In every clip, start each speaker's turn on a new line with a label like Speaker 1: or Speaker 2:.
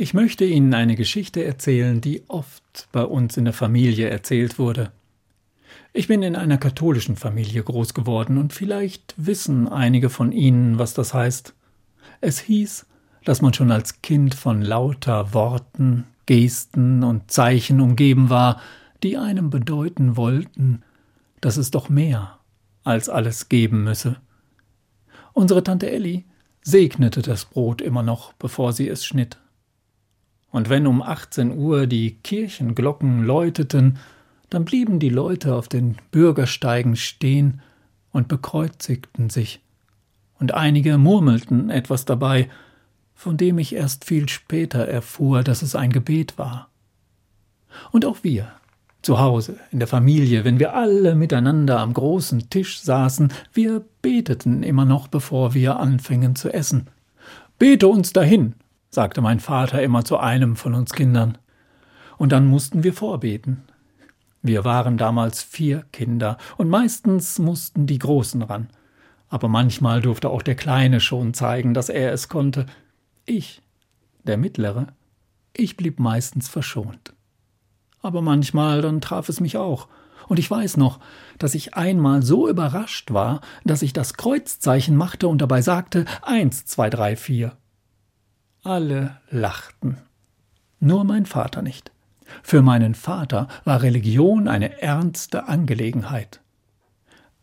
Speaker 1: Ich möchte Ihnen eine Geschichte erzählen, die oft bei uns in der Familie erzählt wurde. Ich bin in einer katholischen Familie groß geworden und vielleicht wissen einige von Ihnen, was das heißt. Es hieß, dass man schon als Kind von lauter Worten, Gesten und Zeichen umgeben war, die einem bedeuten wollten, dass es doch mehr als alles geben müsse. Unsere Tante Elli segnete das Brot immer noch, bevor sie es schnitt. Und wenn um 18 Uhr die Kirchenglocken läuteten, dann blieben die Leute auf den Bürgersteigen stehen und bekreuzigten sich, und einige murmelten etwas dabei, von dem ich erst viel später erfuhr, dass es ein Gebet war. Und auch wir, zu Hause, in der Familie, wenn wir alle miteinander am großen Tisch saßen, wir beteten immer noch, bevor wir anfingen zu essen. Bete uns dahin, sagte mein Vater immer zu einem von uns Kindern. Und dann mussten wir vorbeten. Wir waren damals vier Kinder, und meistens mussten die Großen ran. Aber manchmal durfte auch der Kleine schon zeigen, dass er es konnte. Ich, der Mittlere, ich blieb meistens verschont. Aber manchmal dann traf es mich auch, und ich weiß noch, dass ich einmal so überrascht war, dass ich das Kreuzzeichen machte und dabei sagte eins, zwei, drei, vier. Alle lachten. Nur mein Vater nicht. Für meinen Vater war Religion eine ernste Angelegenheit.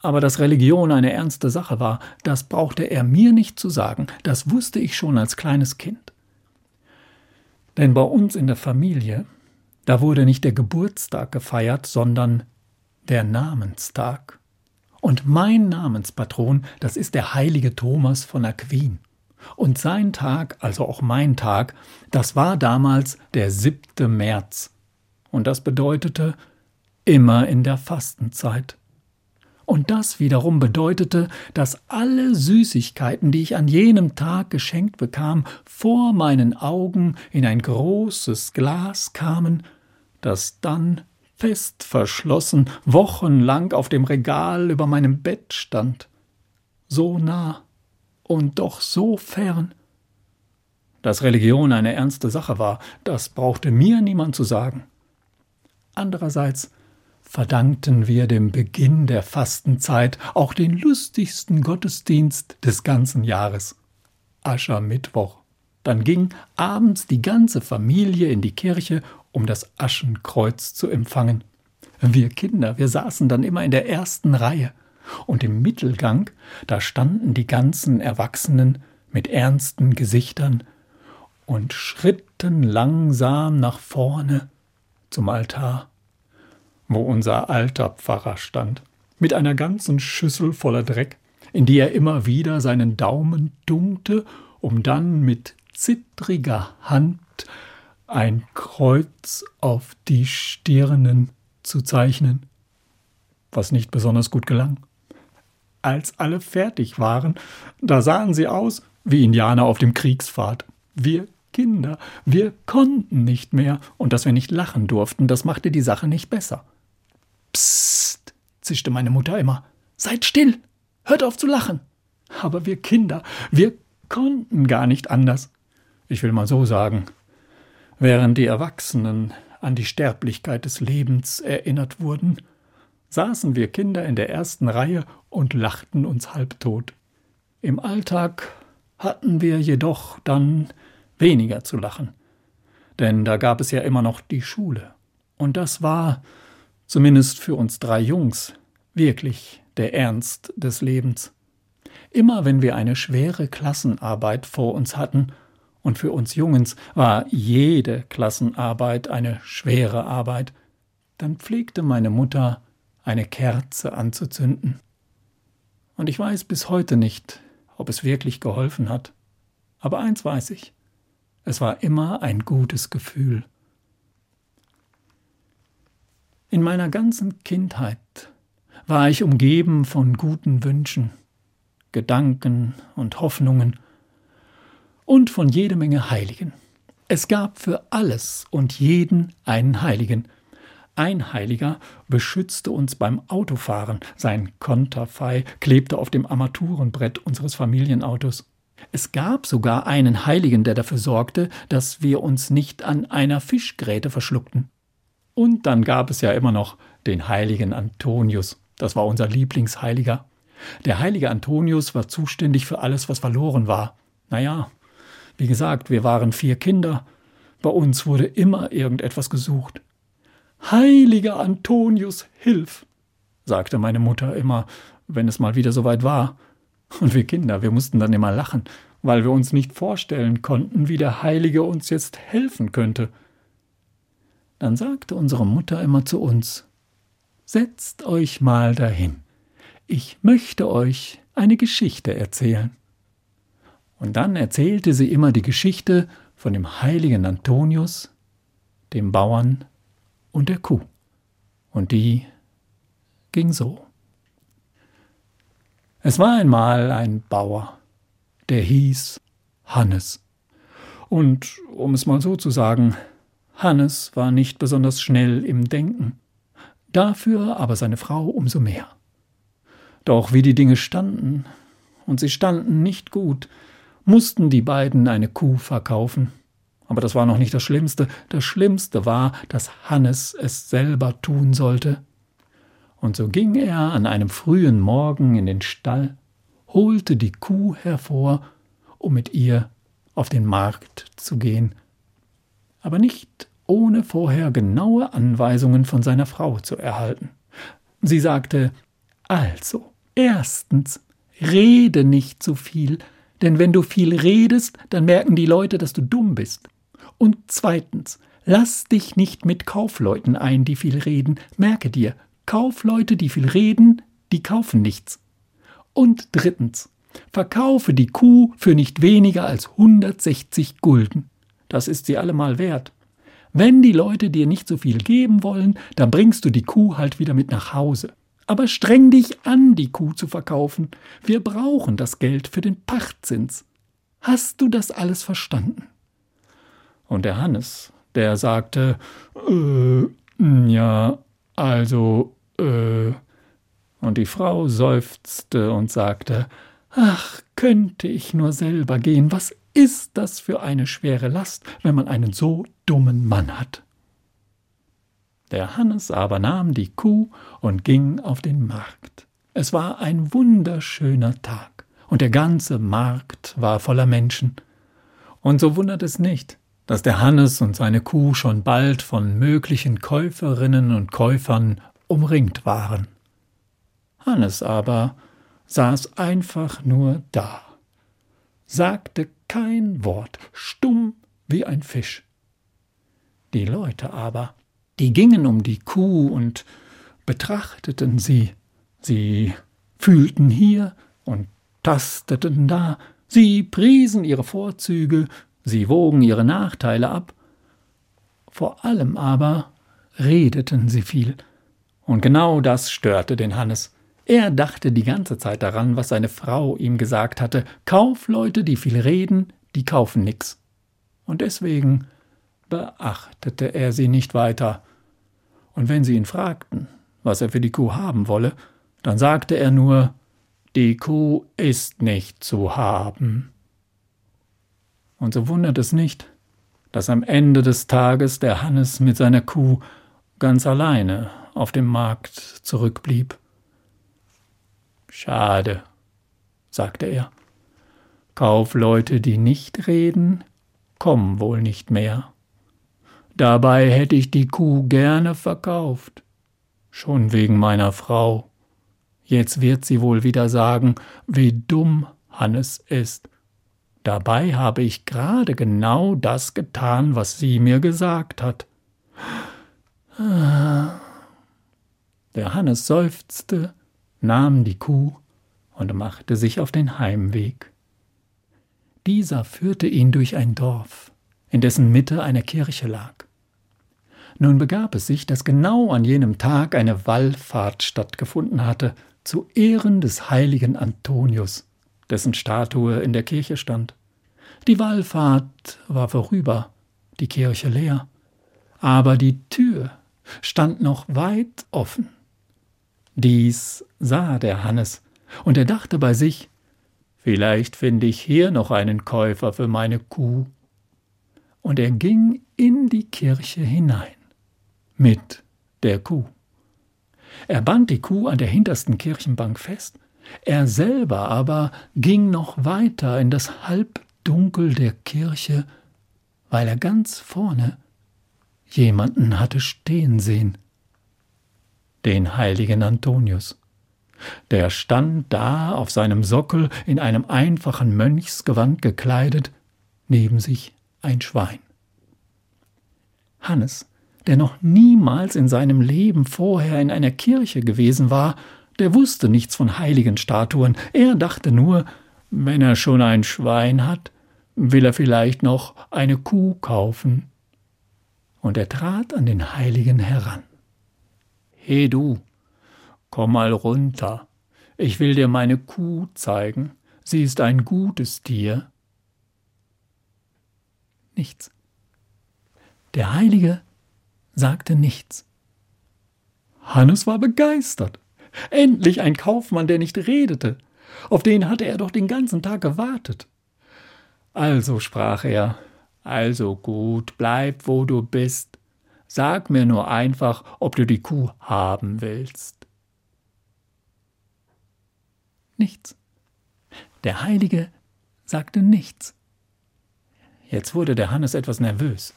Speaker 1: Aber dass Religion eine ernste Sache war, das brauchte er mir nicht zu sagen, das wusste ich schon als kleines Kind. Denn bei uns in der Familie, da wurde nicht der Geburtstag gefeiert, sondern der Namenstag. Und mein Namenspatron, das ist der heilige Thomas von Aquin. Und sein Tag, also auch mein Tag, das war damals der siebte März. Und das bedeutete immer in der Fastenzeit. Und das wiederum bedeutete, dass alle Süßigkeiten, die ich an jenem Tag geschenkt bekam, vor meinen Augen in ein großes Glas kamen, das dann fest verschlossen wochenlang auf dem Regal über meinem Bett stand. So nah und doch so fern. Dass Religion eine ernste Sache war, das brauchte mir niemand zu sagen. Andererseits verdankten wir dem Beginn der Fastenzeit auch den lustigsten Gottesdienst des ganzen Jahres. Aschermittwoch. Dann ging abends die ganze Familie in die Kirche, um das Aschenkreuz zu empfangen. Wir Kinder, wir saßen dann immer in der ersten Reihe und im Mittelgang, da standen die ganzen Erwachsenen mit ernsten Gesichtern und schritten langsam nach vorne zum Altar, wo unser alter Pfarrer stand, mit einer ganzen Schüssel voller Dreck, in die er immer wieder seinen Daumen dunkte, um dann mit zittriger Hand ein Kreuz auf die Stirnen zu zeichnen, was nicht besonders gut gelang. Als alle fertig waren, da sahen sie aus wie Indianer auf dem Kriegspfad. Wir Kinder, wir konnten nicht mehr, und dass wir nicht lachen durften, das machte die Sache nicht besser. Psst, zischte meine Mutter immer. Seid still, hört auf zu lachen. Aber wir Kinder, wir konnten gar nicht anders. Ich will mal so sagen, während die Erwachsenen an die Sterblichkeit des Lebens erinnert wurden, saßen wir Kinder in der ersten Reihe und lachten uns halbtot. Im Alltag hatten wir jedoch dann weniger zu lachen, denn da gab es ja immer noch die Schule, und das war, zumindest für uns drei Jungs, wirklich der Ernst des Lebens. Immer wenn wir eine schwere Klassenarbeit vor uns hatten, und für uns Jungens war jede Klassenarbeit eine schwere Arbeit, dann pflegte meine Mutter eine Kerze anzuzünden. Und ich weiß bis heute nicht, ob es wirklich geholfen hat. Aber eins weiß ich, es war immer ein gutes Gefühl. In meiner ganzen Kindheit war ich umgeben von guten Wünschen, Gedanken und Hoffnungen und von jede Menge Heiligen. Es gab für alles und jeden einen Heiligen, ein Heiliger beschützte uns beim Autofahren. Sein Konterfei klebte auf dem Armaturenbrett unseres Familienautos. Es gab sogar einen Heiligen, der dafür sorgte, dass wir uns nicht an einer Fischgräte verschluckten. Und dann gab es ja immer noch den heiligen Antonius. Das war unser Lieblingsheiliger. Der heilige Antonius war zuständig für alles, was verloren war. Naja, wie gesagt, wir waren vier Kinder. Bei uns wurde immer irgendetwas gesucht. Heiliger Antonius, hilf! sagte meine Mutter immer, wenn es mal wieder soweit war. Und wir Kinder, wir mussten dann immer lachen, weil wir uns nicht vorstellen konnten, wie der Heilige uns jetzt helfen könnte. Dann sagte unsere Mutter immer zu uns Setzt euch mal dahin. Ich möchte euch eine Geschichte erzählen. Und dann erzählte sie immer die Geschichte von dem heiligen Antonius, dem Bauern und der Kuh. Und die ging so. Es war einmal ein Bauer, der hieß Hannes. Und um es mal so zu sagen, Hannes war nicht besonders schnell im Denken, dafür aber seine Frau umso mehr. Doch wie die Dinge standen, und sie standen nicht gut, mussten die beiden eine Kuh verkaufen. Aber das war noch nicht das Schlimmste. Das Schlimmste war, dass Hannes es selber tun sollte. Und so ging er an einem frühen Morgen in den Stall, holte die Kuh hervor, um mit ihr auf den Markt zu gehen, aber nicht ohne vorher genaue Anweisungen von seiner Frau zu erhalten. Sie sagte Also, erstens, rede nicht zu viel, denn wenn du viel redest, dann merken die Leute, dass du dumm bist. Und zweitens, lass dich nicht mit Kaufleuten ein, die viel reden. Merke dir, Kaufleute, die viel reden, die kaufen nichts. Und drittens, verkaufe die Kuh für nicht weniger als 160 Gulden. Das ist sie allemal wert. Wenn die Leute dir nicht so viel geben wollen, dann bringst du die Kuh halt wieder mit nach Hause. Aber streng dich an, die Kuh zu verkaufen. Wir brauchen das Geld für den Pachtzins. Hast du das alles verstanden? Und der Hannes, der sagte, äh, ja, also, äh, und die Frau seufzte und sagte, Ach, könnte ich nur selber gehen, was ist das für eine schwere Last, wenn man einen so dummen Mann hat? Der Hannes aber nahm die Kuh und ging auf den Markt. Es war ein wunderschöner Tag, und der ganze Markt war voller Menschen. Und so wundert es nicht, dass der Hannes und seine Kuh schon bald von möglichen Käuferinnen und Käufern umringt waren. Hannes aber saß einfach nur da, sagte kein Wort, stumm wie ein Fisch. Die Leute aber, die gingen um die Kuh und betrachteten sie, sie fühlten hier und tasteten da, sie priesen ihre Vorzüge, sie wogen ihre Nachteile ab, vor allem aber redeten sie viel, und genau das störte den Hannes. Er dachte die ganze Zeit daran, was seine Frau ihm gesagt hatte. Kaufleute, die viel reden, die kaufen nix. Und deswegen beachtete er sie nicht weiter. Und wenn sie ihn fragten, was er für die Kuh haben wolle, dann sagte er nur, die Kuh ist nicht zu haben. Und so wundert es nicht, dass am Ende des Tages der Hannes mit seiner Kuh ganz alleine auf dem Markt zurückblieb. Schade, sagte er. Kaufleute, die nicht reden, kommen wohl nicht mehr. Dabei hätte ich die Kuh gerne verkauft, schon wegen meiner Frau. Jetzt wird sie wohl wieder sagen, wie dumm Hannes ist. Dabei habe ich gerade genau das getan, was sie mir gesagt hat. Ah. Der Hannes seufzte, nahm die Kuh und machte sich auf den Heimweg. Dieser führte ihn durch ein Dorf, in dessen Mitte eine Kirche lag. Nun begab es sich, dass genau an jenem Tag eine Wallfahrt stattgefunden hatte, zu Ehren des heiligen Antonius, dessen Statue in der Kirche stand. Die Wallfahrt war vorüber, die Kirche leer, aber die Tür stand noch weit offen. Dies sah der Hannes, und er dachte bei sich, Vielleicht finde ich hier noch einen Käufer für meine Kuh. Und er ging in die Kirche hinein mit der Kuh. Er band die Kuh an der hintersten Kirchenbank fest, er selber aber ging noch weiter in das Halbdunkel der Kirche, weil er ganz vorne jemanden hatte stehen sehen, den heiligen Antonius. Der stand da auf seinem Sockel in einem einfachen Mönchsgewand gekleidet, neben sich ein Schwein. Hannes der noch niemals in seinem Leben vorher in einer Kirche gewesen war, der wusste nichts von heiligen Statuen, er dachte nur, wenn er schon ein Schwein hat, will er vielleicht noch eine Kuh kaufen. Und er trat an den Heiligen heran. He du, komm mal runter, ich will dir meine Kuh zeigen, sie ist ein gutes Tier. Nichts. Der Heilige sagte nichts. Hannes war begeistert. Endlich ein Kaufmann, der nicht redete. Auf den hatte er doch den ganzen Tag gewartet. Also sprach er, also gut, bleib, wo du bist. Sag mir nur einfach, ob du die Kuh haben willst. Nichts. Der Heilige sagte nichts. Jetzt wurde der Hannes etwas nervös.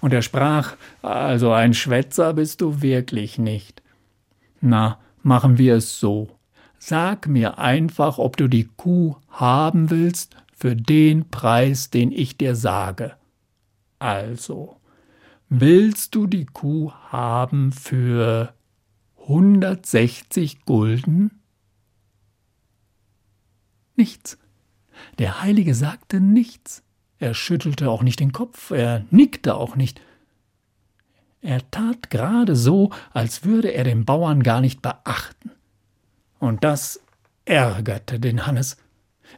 Speaker 1: Und er sprach, also ein Schwätzer bist du wirklich nicht. Na, machen wir es so. Sag mir einfach, ob du die Kuh haben willst für den Preis, den ich dir sage. Also, willst du die Kuh haben für 160 Gulden? Nichts. Der Heilige sagte nichts. Er schüttelte auch nicht den Kopf, er nickte auch nicht. Er tat gerade so, als würde er den Bauern gar nicht beachten. Und das ärgerte den Hannes.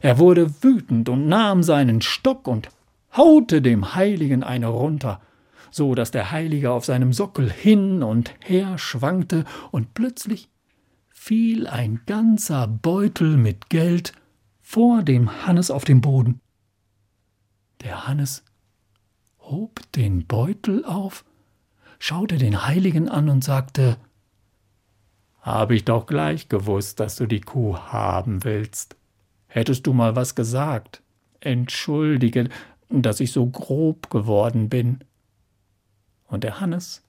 Speaker 1: Er wurde wütend und nahm seinen Stock und haute dem Heiligen eine runter, so dass der Heilige auf seinem Sockel hin und her schwankte, und plötzlich fiel ein ganzer Beutel mit Geld vor dem Hannes auf den Boden. Der Hannes hob den Beutel auf, schaute den Heiligen an und sagte Hab ich doch gleich gewusst, dass du die Kuh haben willst. Hättest du mal was gesagt. Entschuldige, dass ich so grob geworden bin. Und der Hannes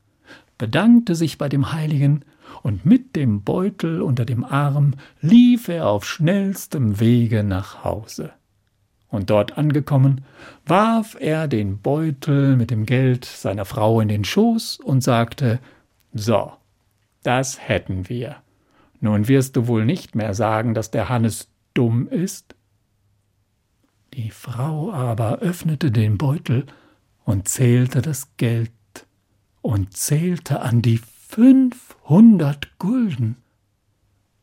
Speaker 1: bedankte sich bei dem Heiligen, und mit dem Beutel unter dem Arm lief er auf schnellstem Wege nach Hause und dort angekommen, warf er den Beutel mit dem Geld seiner Frau in den Schoß und sagte So, das hätten wir. Nun wirst du wohl nicht mehr sagen, dass der Hannes dumm ist? Die Frau aber öffnete den Beutel und zählte das Geld und zählte an die fünfhundert Gulden.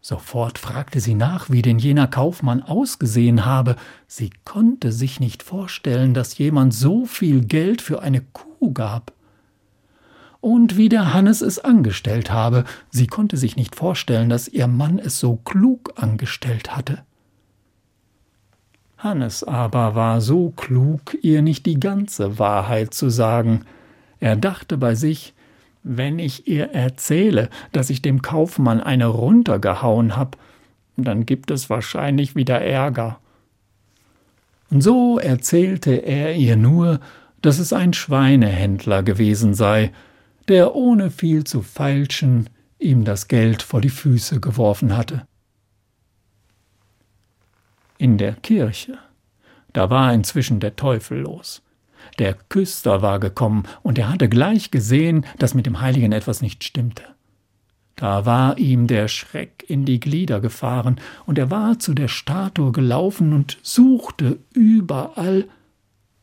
Speaker 1: Sofort fragte sie nach, wie denn jener Kaufmann ausgesehen habe. Sie konnte sich nicht vorstellen, dass jemand so viel Geld für eine Kuh gab. Und wie der Hannes es angestellt habe, sie konnte sich nicht vorstellen, dass ihr Mann es so klug angestellt hatte. Hannes aber war so klug, ihr nicht die ganze Wahrheit zu sagen. Er dachte bei sich, wenn ich ihr erzähle, dass ich dem Kaufmann eine runtergehauen hab, dann gibt es wahrscheinlich wieder Ärger. Und so erzählte er ihr nur, dass es ein Schweinehändler gewesen sei, der ohne viel zu feilschen ihm das Geld vor die Füße geworfen hatte. In der Kirche, da war inzwischen der Teufel los. Der Küster war gekommen, und er hatte gleich gesehen, dass mit dem Heiligen etwas nicht stimmte. Da war ihm der Schreck in die Glieder gefahren, und er war zu der Statue gelaufen und suchte überall,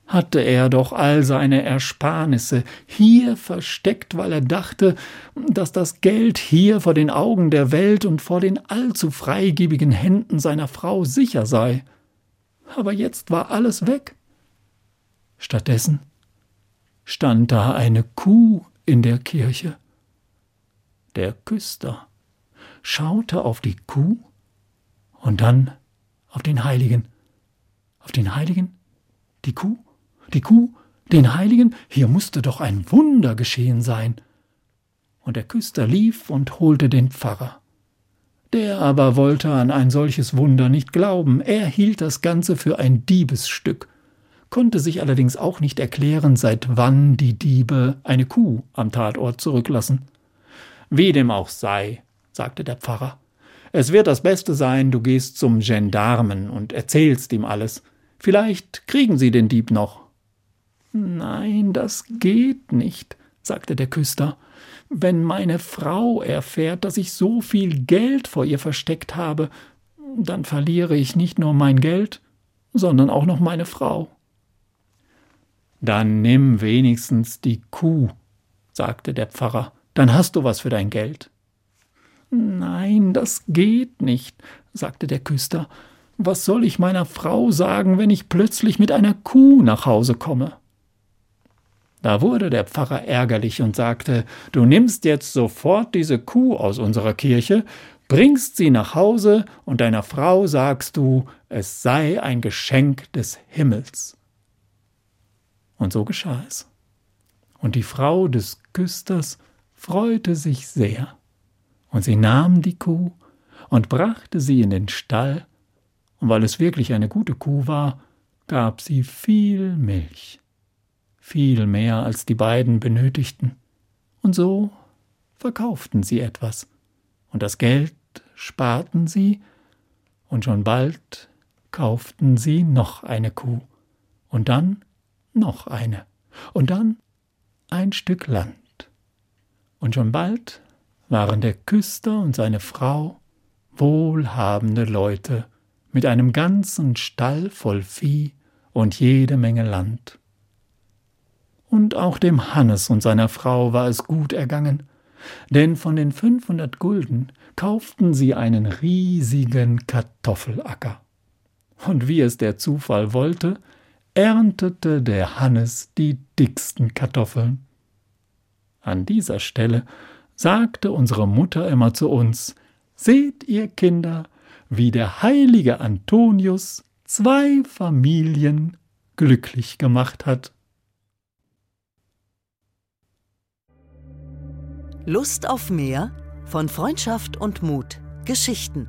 Speaker 1: hatte er doch all seine Ersparnisse hier versteckt, weil er dachte, dass das Geld hier vor den Augen der Welt und vor den allzu freigebigen Händen seiner Frau sicher sei. Aber jetzt war alles weg. Stattdessen stand da eine Kuh in der Kirche. Der Küster schaute auf die Kuh und dann Auf den Heiligen. Auf den Heiligen? Die Kuh? Die Kuh? Den Heiligen? Hier musste doch ein Wunder geschehen sein. Und der Küster lief und holte den Pfarrer. Der aber wollte an ein solches Wunder nicht glauben, er hielt das Ganze für ein Diebesstück, konnte sich allerdings auch nicht erklären, seit wann die Diebe eine Kuh am Tatort zurücklassen. Wie dem auch sei, sagte der Pfarrer, es wird das Beste sein, du gehst zum Gendarmen und erzählst ihm alles. Vielleicht kriegen sie den Dieb noch. Nein, das geht nicht, sagte der Küster. Wenn meine Frau erfährt, dass ich so viel Geld vor ihr versteckt habe, dann verliere ich nicht nur mein Geld, sondern auch noch meine Frau. Dann nimm wenigstens die Kuh, sagte der Pfarrer, dann hast du was für dein Geld. Nein, das geht nicht, sagte der Küster. Was soll ich meiner Frau sagen, wenn ich plötzlich mit einer Kuh nach Hause komme? Da wurde der Pfarrer ärgerlich und sagte, du nimmst jetzt sofort diese Kuh aus unserer Kirche, bringst sie nach Hause und deiner Frau sagst du, es sei ein Geschenk des Himmels. Und so geschah es. Und die Frau des Küsters freute sich sehr, und sie nahm die Kuh und brachte sie in den Stall, und weil es wirklich eine gute Kuh war, gab sie viel Milch. Viel mehr als die beiden benötigten, und so verkauften sie etwas, und das Geld sparten sie, und schon bald kauften sie noch eine Kuh, und dann noch eine, und dann ein Stück Land. Und schon bald waren der Küster und seine Frau wohlhabende Leute mit einem ganzen Stall voll Vieh und jede Menge Land und auch dem Hannes und seiner Frau war es gut ergangen, denn von den 500 Gulden kauften sie einen riesigen Kartoffelacker. Und wie es der Zufall wollte, erntete der Hannes die dicksten Kartoffeln. An dieser Stelle sagte unsere Mutter immer zu uns Seht ihr Kinder, wie der heilige Antonius zwei Familien glücklich gemacht hat.
Speaker 2: Lust auf mehr? Von Freundschaft und Mut. Geschichten.